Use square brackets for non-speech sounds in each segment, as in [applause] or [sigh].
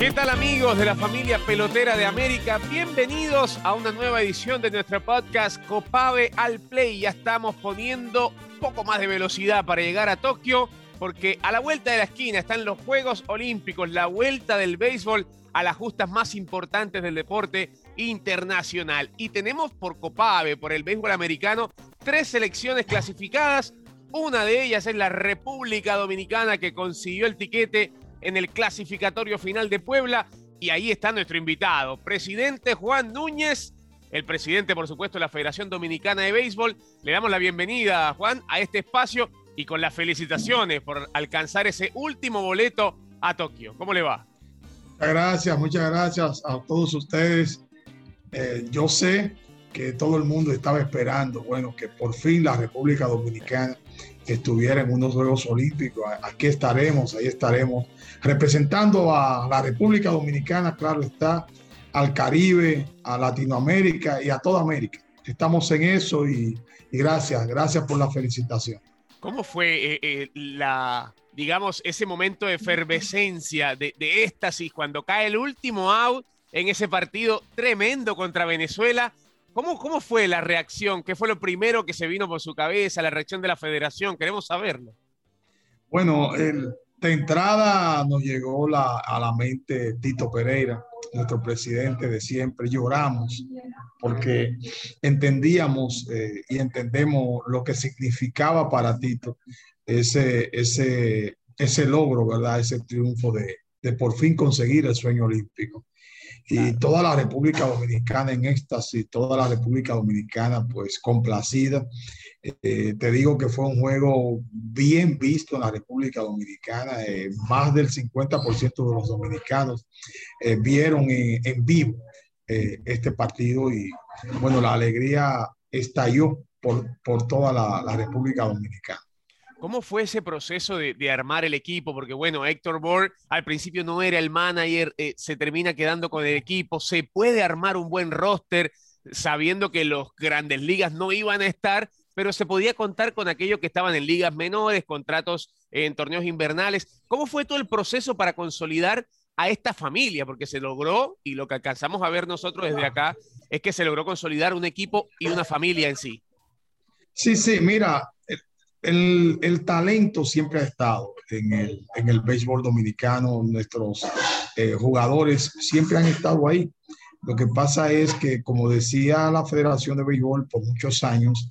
¿Qué tal amigos de la familia pelotera de América? Bienvenidos a una nueva edición de nuestro podcast Copave al Play. Ya estamos poniendo un poco más de velocidad para llegar a Tokio porque a la vuelta de la esquina están los Juegos Olímpicos, la vuelta del béisbol a las justas más importantes del deporte internacional. Y tenemos por Copave, por el béisbol americano, tres selecciones clasificadas. Una de ellas es la República Dominicana que consiguió el tiquete en el clasificatorio final de Puebla. Y ahí está nuestro invitado, presidente Juan Núñez, el presidente, por supuesto, de la Federación Dominicana de Béisbol. Le damos la bienvenida, Juan, a este espacio y con las felicitaciones por alcanzar ese último boleto a Tokio. ¿Cómo le va? Muchas gracias, muchas gracias a todos ustedes. Eh, yo sé que todo el mundo estaba esperando, bueno, que por fin la República Dominicana estuviera en unos Juegos Olímpicos. Aquí estaremos, ahí estaremos, representando a la República Dominicana, claro está, al Caribe, a Latinoamérica y a toda América. Estamos en eso y, gracias, gracias por la felicitación. ¿Cómo fue eh, eh, la, digamos, ese momento de efervescencia, de, de éxtasis, cuando cae el último out en ese partido tremendo contra Venezuela? ¿Cómo, ¿Cómo fue la reacción? ¿Qué fue lo primero que se vino por su cabeza? La reacción de la federación. Queremos saberlo. Bueno, de entrada nos llegó a la mente Tito Pereira, nuestro presidente de siempre. Lloramos porque entendíamos eh, y entendemos lo que significaba para Tito ese, ese, ese logro, ¿verdad? Ese triunfo de, de por fin conseguir el sueño olímpico y toda la República Dominicana en éxtasis, toda la República Dominicana pues complacida. Eh, te digo que fue un juego bien visto en la República Dominicana. Eh, más del 50% de los dominicanos eh, vieron en, vivo este partido y bueno, la alegría estalló por, por toda la República Dominicana. ¿Cómo fue ese proceso de, armar el equipo? Porque bueno, Héctor Bohr al principio no era el manager, eh, se termina quedando con el equipo, se puede armar un buen roster sabiendo que los grandes ligas no iban a estar, pero se podía contar con aquellos que estaban en ligas menores, contratos en torneos invernales. ¿Cómo fue todo el proceso para consolidar a esta familia? Porque se logró, y lo que alcanzamos a ver nosotros desde acá, es que se logró consolidar un equipo y una familia en sí. Sí, sí, mira, el, el, talento siempre ha estado en el, en el béisbol dominicano. Nuestros eh, jugadores siempre han estado ahí. Lo que pasa es que, como decía la Federación de Béisbol por muchos años,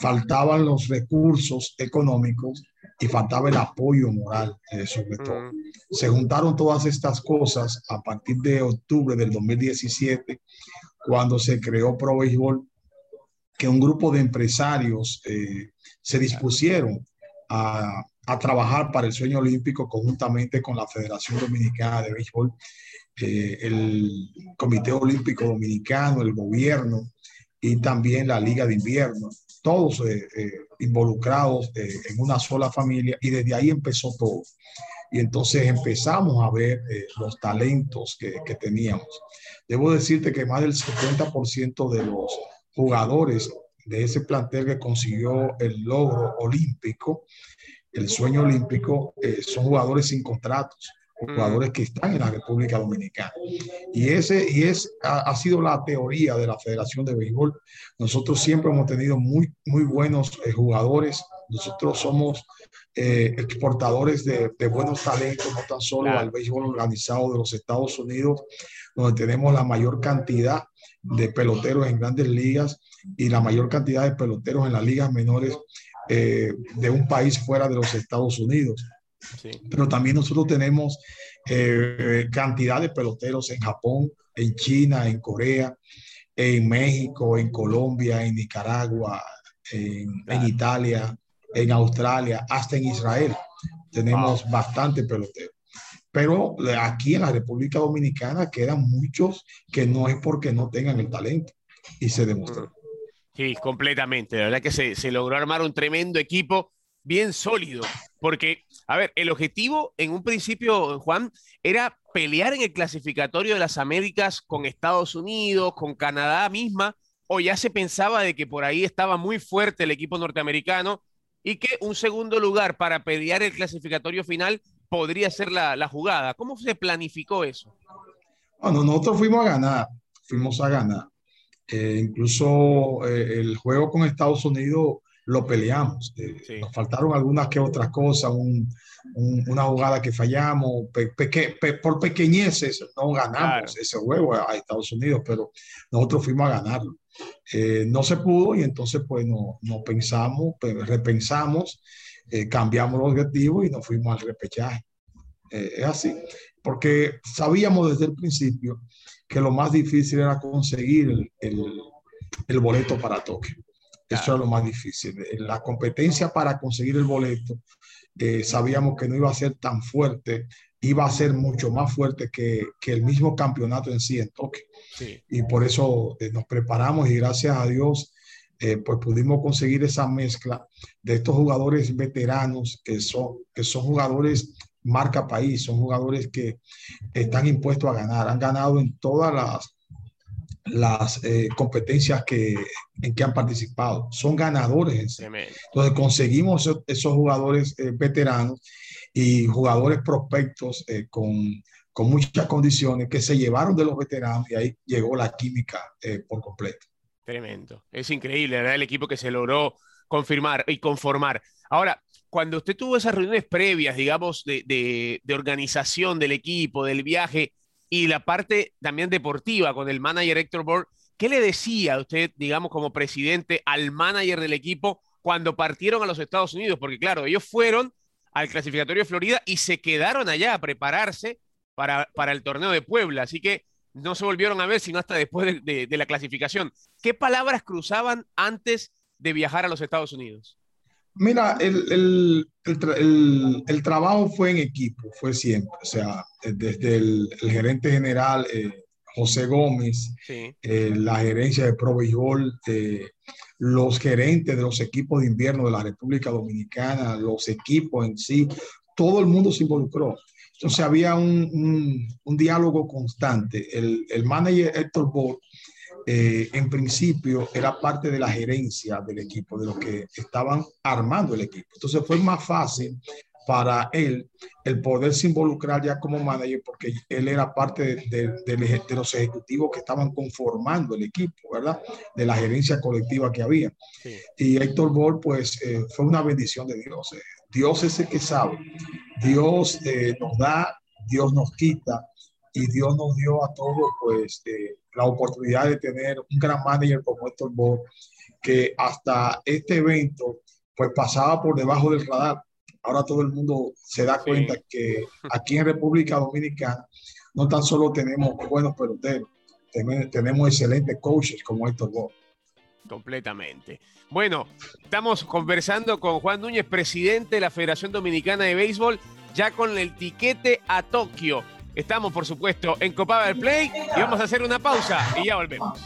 faltaban los recursos económicos y faltaba el apoyo moral, eh, sobre todo. Se juntaron todas estas cosas a partir de octubre del 2017, cuando se creó Pro Béisbol, que un grupo de empresarios eh, se dispusieron a, trabajar para el sueño olímpico conjuntamente con la Federación Dominicana de Béisbol, eh, el Comité Olímpico Dominicano, el gobierno y también la Liga de Invierno, todos eh, eh, involucrados en una sola familia y desde ahí empezó todo. Y entonces empezamos a ver los talentos que, que teníamos. Debo decirte que más del 50% de los jugadores de ese plantel que consiguió el logro olímpico, el sueño olímpico, eh, son jugadores sin contratos, jugadores que están en la República Dominicana. Y ese y es, ha, sido la teoría de la Federación de Béisbol. Nosotros siempre hemos tenido muy, muy buenos eh, jugadores. Nosotros somos eh, exportadores de, de, buenos talentos, no tan solo al béisbol organizado de los Estados Unidos, donde tenemos la mayor cantidad de peloteros en grandes ligas y la mayor cantidad de peloteros en las ligas menores eh, de un país fuera de los Estados Unidos. Pero también nosotros tenemos eh, cantidad de peloteros en Japón, en China, en Corea, en México, en Colombia, en Nicaragua, en, Italia, en Australia, hasta en Israel. Tenemos bastante peloteros. Pero aquí en la República Dominicana quedan muchos que no es porque no tengan el talento y se demostró. Sí, completamente. La verdad que se, logró armar un tremendo equipo bien sólido, porque, a ver, el objetivo en un principio, Juan, era pelear en el clasificatorio de las Américas con Estados Unidos, con Canadá misma, o ya se pensaba de que por ahí estaba muy fuerte el equipo norteamericano y que un segundo lugar para pelear el clasificatorio final podría ser la, jugada. ¿Cómo se planificó eso? Bueno, nosotros fuimos a ganar, fuimos a ganar. Eh, incluso eh, el juego con Estados Unidos lo peleamos. Eh, nos faltaron algunas que otras cosas, una jugada que fallamos, por pequeñeces no ganamos ese juego a, Estados Unidos, pero nosotros fuimos a ganarlo. Eh, no se pudo y entonces pues no, no pensamos, repensamos, eh, cambiamos los objetivos y nos fuimos al repechaje. es así, porque sabíamos desde el principio que lo más difícil era conseguir el, el, el boleto para Tokio. Eso es lo más difícil. La competencia para conseguir el boleto, eh, sabíamos que no iba a ser tan fuerte, iba a ser mucho más fuerte que, que el mismo campeonato en sí en Tokio. Y por eso eh, nos preparamos y gracias a Dios, eh, pues pudimos conseguir esa mezcla de estos jugadores veteranos que son, que son jugadores marca país, son jugadores que están impuestos a ganar, han ganado en todas las las eh, competencias que, en que han participado. Son ganadores. Entonces conseguimos esos, jugadores eh, veteranos y jugadores prospectos eh, con, con, muchas condiciones que se llevaron de los veteranos y ahí llegó la química por completo. Tremendo. Es increíble, ¿verdad? El equipo que se logró confirmar y conformar. Ahora, cuando usted tuvo esas reuniones previas, digamos, de, organización del equipo, del viaje, y la parte también deportiva con el manager Héctor Borg. ¿Qué le decía usted, digamos, como presidente al manager del equipo cuando partieron a los Estados Unidos? Porque claro, ellos fueron al clasificatorio de Florida y se quedaron allá a prepararse para, para el torneo de Puebla. Así que no se volvieron a ver sino hasta después de la clasificación. ¿Qué palabras cruzaban antes de viajar a los Estados Unidos? Mira, el, el, trabajo fue en equipo, fue siempre. O sea, desde el, gerente general eh, José Gómez, eh, la gerencia de Pro eh, los gerentes de los equipos de invierno de la República Dominicana, los equipos en sí, todo el mundo se involucró. Entonces había un, un, diálogo constante. El, el manager Héctor Ball eh, en principio era parte de la gerencia del equipo, de los que estaban armando el equipo. Entonces fue más fácil para él el poderse involucrar ya como manager porque él era parte de, de, los ejecutivos que estaban conformando el equipo, ¿verdad? De la gerencia colectiva que había. Y Héctor Ball, pues, eh, fue una bendición de Dios. Eh. Dios es el que sabe. Dios nos da, Dios nos quita y Dios nos dio a todos, pues, la oportunidad de tener un gran manager como Héctor Bob, que hasta este evento pues pasaba por debajo del radar. Ahora todo el mundo se da cuenta que aquí en República Dominicana no tan solo tenemos buenos peloteros, tenemos excelentes coaches como Héctor Bob. Completamente. Bueno, estamos conversando con Juan Núñez, presidente de la Federación Dominicana de Béisbol, ya con el tiquete a Tokio. Estamos, por supuesto, en Copa del Play y vamos a hacer una pausa y ya volvemos.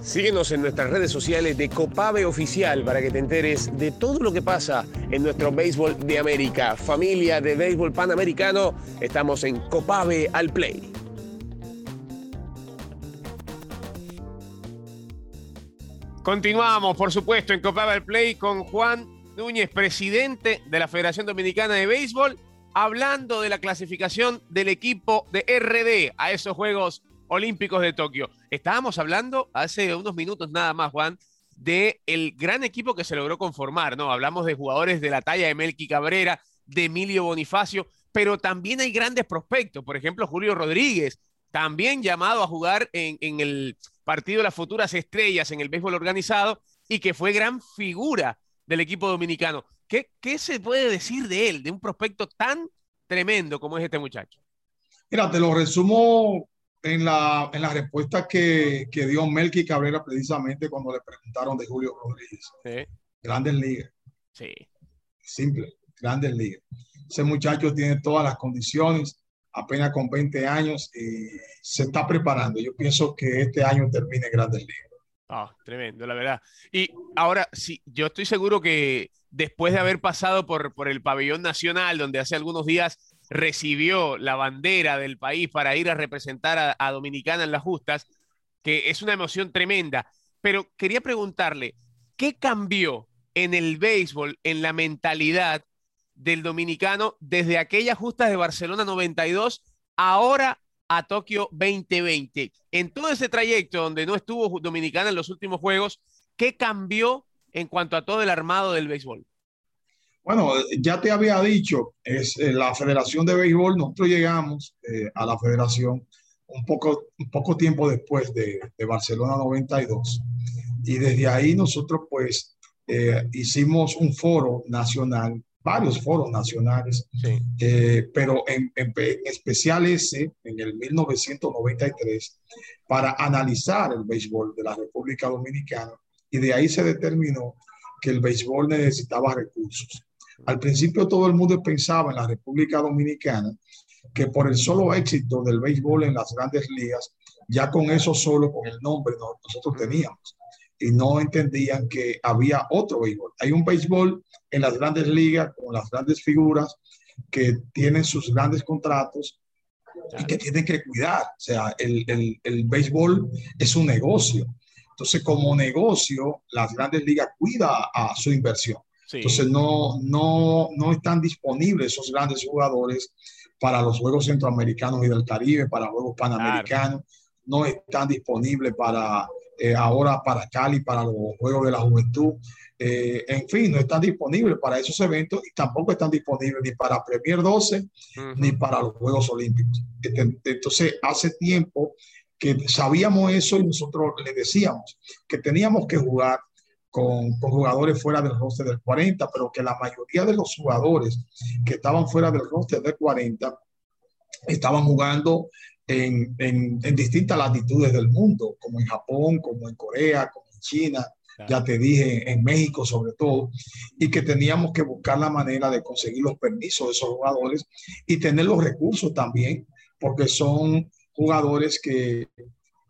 Síguenos en nuestras redes sociales de Copave Oficial para que te enteres de todo lo que pasa en nuestro béisbol de América. Familia de béisbol panamericano, estamos en Copave al Play. Continuamos, por supuesto, en Copave al Play con Juan Núñez, presidente de la Federación Dominicana de Béisbol, hablando de la clasificación del equipo de RD a esos Juegos Olímpicos de Tokio. Estábamos hablando hace unos minutos nada más, Juan, de el gran equipo que se logró conformar, ¿no? Hablamos de jugadores de la talla de Melqui Cabrera, de Emilio Bonifacio, pero también hay grandes prospectos, por ejemplo, Julio Rodríguez, también llamado a jugar en, en el partido de las futuras estrellas en el béisbol organizado y que fue gran figura del equipo dominicano. ¿Qué, ¿Qué, se puede decir de él, de un prospecto tan tremendo como es este muchacho? Mira, te lo resumo en la, en la respuesta que, que dio Melqui Cabrera precisamente cuando le preguntaron de Julio Rodríguez. Sí. Grandes ligas. Sí. Simple, grandes ligas. Ese muchacho tiene todas las condiciones, apenas con 20 años y se está preparando. Yo pienso que este año termine grandes ligas. Ah, tremendo, la verdad. Y ahora, sí, yo estoy seguro que después de haber pasado por, por el pabellón nacional, donde hace algunos días recibió la bandera del país para ir a representar a, Dominicana en las justas, que es una emoción tremenda. Pero quería preguntarle, ¿qué cambió en el béisbol, en la mentalidad del dominicano desde aquellas justas de Barcelona 92, ahora a Tokio 2020. En todo ese trayecto donde no estuvo Dominicana en los últimos juegos, ¿qué cambió en cuanto a todo el armado del béisbol? Bueno, ya te había dicho, es eh, la Federación de Béisbol, nosotros llegamos eh, a la federación un poco, un poco tiempo después de, de, Barcelona 92 y desde ahí nosotros pues eh, hicimos un foro nacional, varios foros nacionales, sí. pero en, en, en, especial ese en el 1993 para analizar el béisbol de la República Dominicana y de ahí se determinó que el béisbol necesitaba recursos. Al principio todo el mundo pensaba en la República Dominicana que por el solo éxito del béisbol en las grandes ligas, ya con eso solo, con el nombre, nosotros teníamos. Y no entendían que había otro béisbol. Hay un béisbol en las grandes ligas con las grandes figuras que tienen sus grandes contratos y que tienen que cuidar. O sea, el, el, el béisbol es un negocio. Entonces, como negocio, las grandes ligas cuidan a su inversión. Sí. Entonces, no, no, no están disponibles esos grandes jugadores para los Juegos Centroamericanos y del Caribe, para Juegos Panamericanos. Claro. No están disponibles para eh, ahora para Cali, para los Juegos de la Juventud. Eh, en fin, no están disponibles para esos eventos y tampoco están disponibles ni para Premier 12 uh -huh. ni para los Juegos Olímpicos. Entonces, hace tiempo que sabíamos eso y nosotros le decíamos que teníamos que jugar con, con, jugadores fuera del roster del 40, pero que la mayoría de los jugadores que estaban fuera del roster del 40 estaban jugando en, en, en, distintas latitudes del mundo, como en Japón, como en Corea, como en China, claro. ya te dije, en México sobre todo, y que teníamos que buscar la manera de conseguir los permisos de esos jugadores y tener los recursos también, porque son jugadores que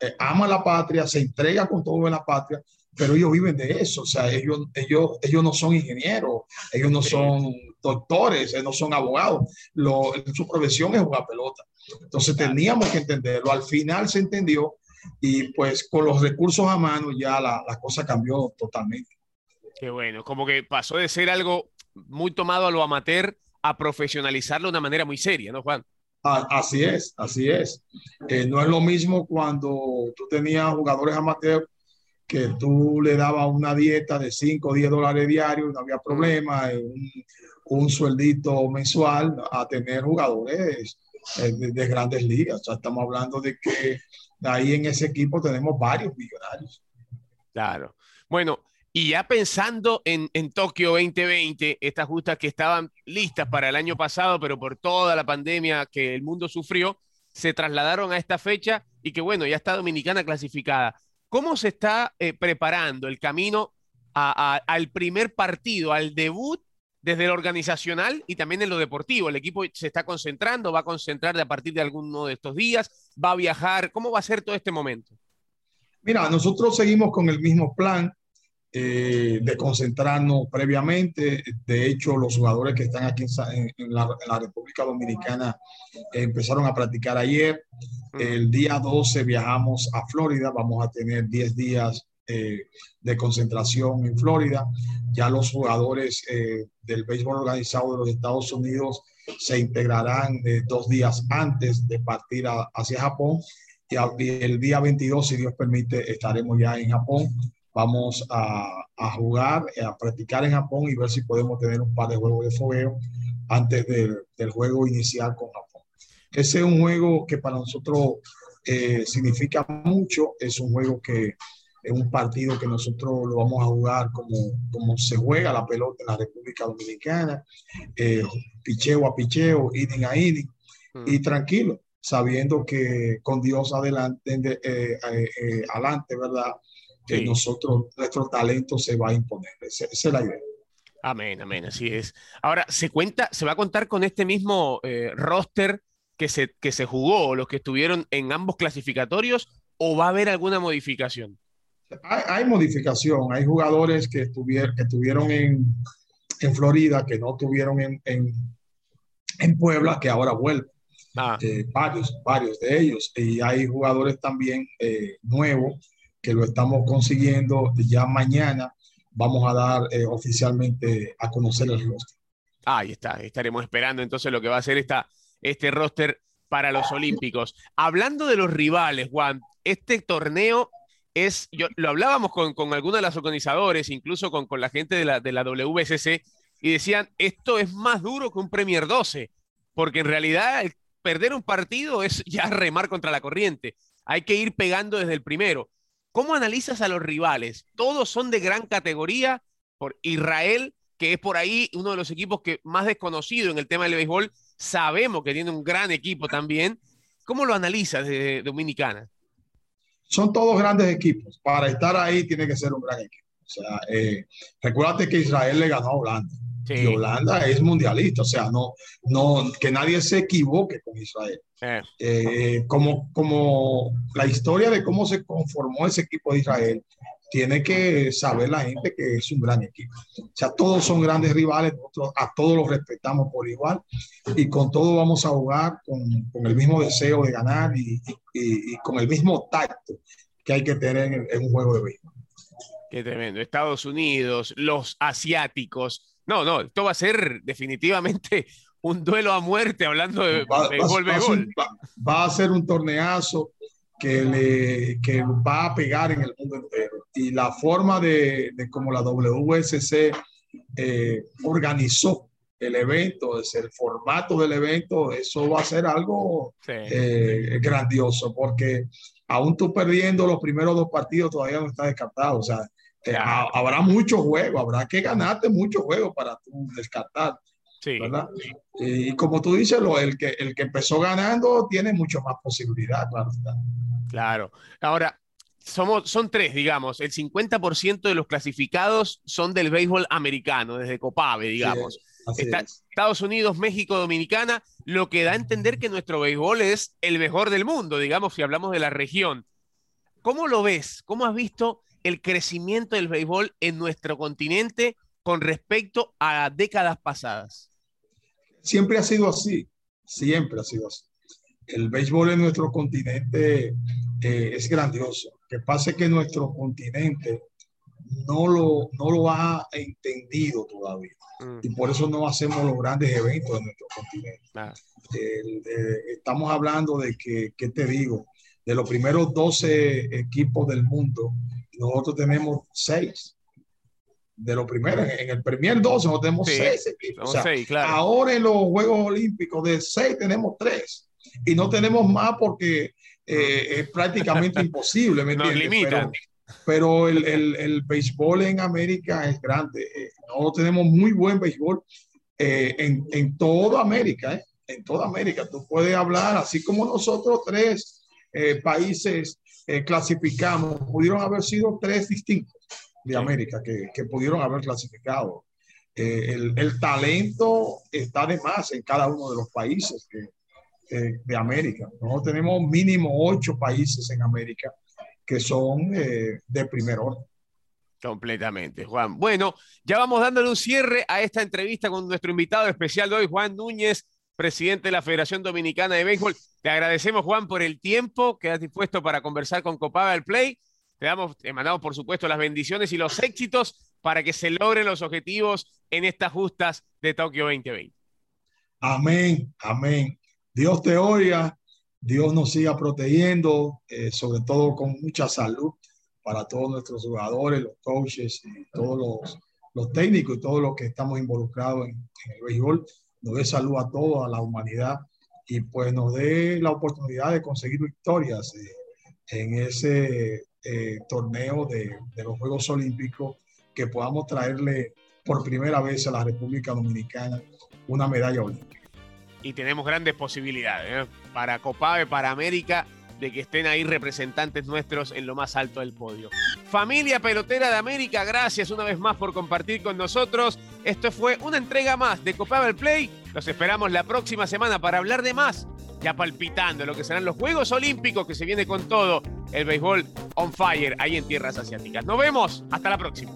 eh, aman la patria, se entregan con todo en la patria, pero ellos viven de eso, o sea, ellos, ellos, ellos no son ingenieros, ellos no son doctores, ellos no son abogados, Lo, su profesión es jugar pelota. Entonces teníamos que entenderlo, al final se entendió y pues con los recursos a mano ya la, la cosa cambió totalmente. Qué bueno, como que pasó de ser algo muy tomado a lo amateur a profesionalizarlo de una manera muy seria, ¿no, Juan? Así es, así es. Eh, no es lo mismo cuando tú tenías jugadores amateurs que tú le dabas una dieta de 5 o 10 dólares diarios, no había problema, un, un sueldito mensual, a tener jugadores eh, de, de, grandes ligas. Estamos hablando de que ahí en ese equipo tenemos varios millonarios. Claro. Bueno, y ya pensando en, en, Tokio 2020, estas justas que estaban listas para el año pasado, pero por toda la pandemia que el mundo sufrió, se trasladaron a esta fecha y que bueno, ya está Dominicana clasificada. ¿Cómo se está eh, preparando el camino a, al primer partido, al debut desde lo organizacional y también en lo deportivo? El equipo se está concentrando, va a concentrar a partir de alguno de estos días, va a viajar. ¿Cómo va a ser todo este momento? Mira, nosotros seguimos con el mismo plan eh, de concentrarnos previamente. De hecho, los jugadores que están aquí en, en, la, en la, República Dominicana eh, empezaron a practicar ayer. El día 12 viajamos a Florida. Vamos a tener 10 días eh, de concentración en Florida. Ya los jugadores eh, del béisbol organizado de los Estados Unidos se integrarán eh, dos días antes de partir hacia Japón. Y, el día 22, si Dios permite, estaremos ya en Japón vamos a, jugar, a practicar en Japón y ver si podemos tener un par de juegos de fogueo antes del, del juego inicial con Japón. Ese es un juego que para nosotros significa mucho, es un juego que es un partido que nosotros lo vamos a jugar como, como se juega la pelota en la República Dominicana, eh, picheo a picheo, inning a inning, mm. y tranquilo, sabiendo que con Dios adelante, eh, eh, adelante, ¿verdad? que sí. nosotros, nuestro talento se va a imponer. Esa, esa, es la idea. Amén, amén, así es. Ahora, ¿se cuenta, se va a contar con este mismo eh, roster que se, que se jugó, los que estuvieron en ambos clasificatorios, o va a haber alguna modificación? Hay, hay modificación, hay jugadores que, estuvieron, que estuvieron en, en Florida, que no tuvieron en, en, en Puebla, que ahora vuelven. Ah. Eh, varios, varios de ellos. Y hay jugadores también eh, nuevos que lo estamos consiguiendo ya mañana. vamos a dar eh, oficialmente a conocer el roster. Ahí está, estaremos esperando entonces lo que va a ser esta, este roster para los Olímpicos. Hablando de los rivales, Juan, este torneo es, yo, lo hablábamos con, con algunos de los organizadores, incluso con, con la gente de la, de la WSC, y decían, esto es más duro que un Premier 12, porque en realidad perder un partido es [laughs] ya remar contra la corriente. Hay que ir pegando desde el primero. ¿Cómo analizas a los rivales? Todos son de gran categoría. Por Israel, que es por ahí uno de los equipos que más desconocido en el tema del béisbol, sabemos que tiene un gran equipo también. ¿Cómo lo analizas Dominicana? Son todos grandes equipos. Para estar ahí tiene que ser un gran equipo. O sea, eh, recuérdate que Israel le ganó a Holanda. Y Holanda es mundialista, o sea, no, no, que nadie se equivoque con Israel. Eh, como, como la historia de cómo se conformó ese equipo de Israel, tiene que saber la gente que es un gran equipo. O sea, todos son grandes rivales, nosotros a todos los respetamos por igual y con todo vamos a jugar con, con el mismo deseo de ganar y, y, y, con el mismo tacto que hay que tener en, en un juego de béisbol. Qué tremendo. Estados Unidos, los asiáticos, no, no, esto va a ser definitivamente un duelo a muerte hablando de va, béisbol, va, Va, va, a ser un torneazo que, le, que va a pegar en el mundo entero. Y la forma de, de como la WSC eh, organizó el evento, es el formato del evento, eso va a ser algo sí. eh, grandioso, porque aún tú perdiendo los primeros dos partidos todavía no está descartado. O sea, eh, habrá muchos juegos, habrá que ganarte muchos juegos para tú descartar. Sí. ¿verdad? Y como tú dices, lo, el, que, el que empezó ganando tiene mucho más posibilidad, claro. Claro. Ahora, somos, son tres, digamos. El 50% de los clasificados son del béisbol americano, desde Copave, digamos. Sí, Está, Estados Unidos, México, Dominicana, lo que da a entender que nuestro béisbol es el mejor del mundo, digamos, si hablamos de la región. ¿Cómo lo ves? ¿Cómo has visto el crecimiento del béisbol en nuestro continente con respecto a décadas pasadas? Siempre ha sido así, siempre ha sido así. El béisbol en nuestro continente eh, es grandioso. Lo que pasa es que nuestro continente no lo, no lo ha entendido todavía. Mm. Y por eso no hacemos los grandes eventos en nuestro continente. Ah. El, estamos hablando de que, ¿qué te digo? De los primeros 12 equipos del mundo, nosotros tenemos 6 de los primeros. En el Premier 12 nosotros tenemos 6 sí, equipos. O sea, seis, claro. Ahora en los Juegos Olímpicos de 6 tenemos 3 y no tenemos más porque eh, es prácticamente [laughs] imposible. ¿me Nos limitan. Pero, pero el, el, el, béisbol en América es grande. Eh, nosotros tenemos muy buen béisbol eh, en, en, toda América. Eh, en toda América. Tú puedes hablar, así como nosotros tres eh, países clasificamos, pudieron haber sido tres distintos de América que, que pudieron haber clasificado. El, el, talento está de más en cada uno de los países que, de América. Nosotros tenemos mínimo ocho países en América que son eh, de primer orden. Completamente, Juan. Bueno, ya vamos dándole un cierre a esta entrevista con nuestro invitado especial de hoy, Juan Núñez, presidente de la Federación Dominicana de Béisbol. Te agradecemos, Juan, por el tiempo que has dispuesto para conversar con Copaba del Play. Te damos, te mandamos, por supuesto, las bendiciones y los éxitos para que se logren los objetivos en estas justas de Tokio 2020. Amén, amén. Dios te oiga Dios nos siga protegiendo, eh, sobre todo con mucha salud para todos nuestros jugadores, los coaches, y todos los, técnicos y todos los que estamos involucrados en, el béisbol. Nos dé salud a todos, a la humanidad y pues nos dé la oportunidad de conseguir victorias eh, en ese eh, torneo de los Juegos Olímpicos, que podamos traerle por primera vez a la República Dominicana una medalla olímpica y tenemos grandes posibilidades ¿eh? para Copave, para América, de que estén ahí representantes nuestros en lo más alto del podio. Familia Pelotera de América, gracias una vez más por compartir con nosotros. Esto fue una entrega más de Copave Play. Los esperamos la próxima semana para hablar de más, ya palpitando lo que serán los Juegos Olímpicos que se viene con todo el béisbol on fire ahí en tierras asiáticas. Nos vemos, hasta la próxima.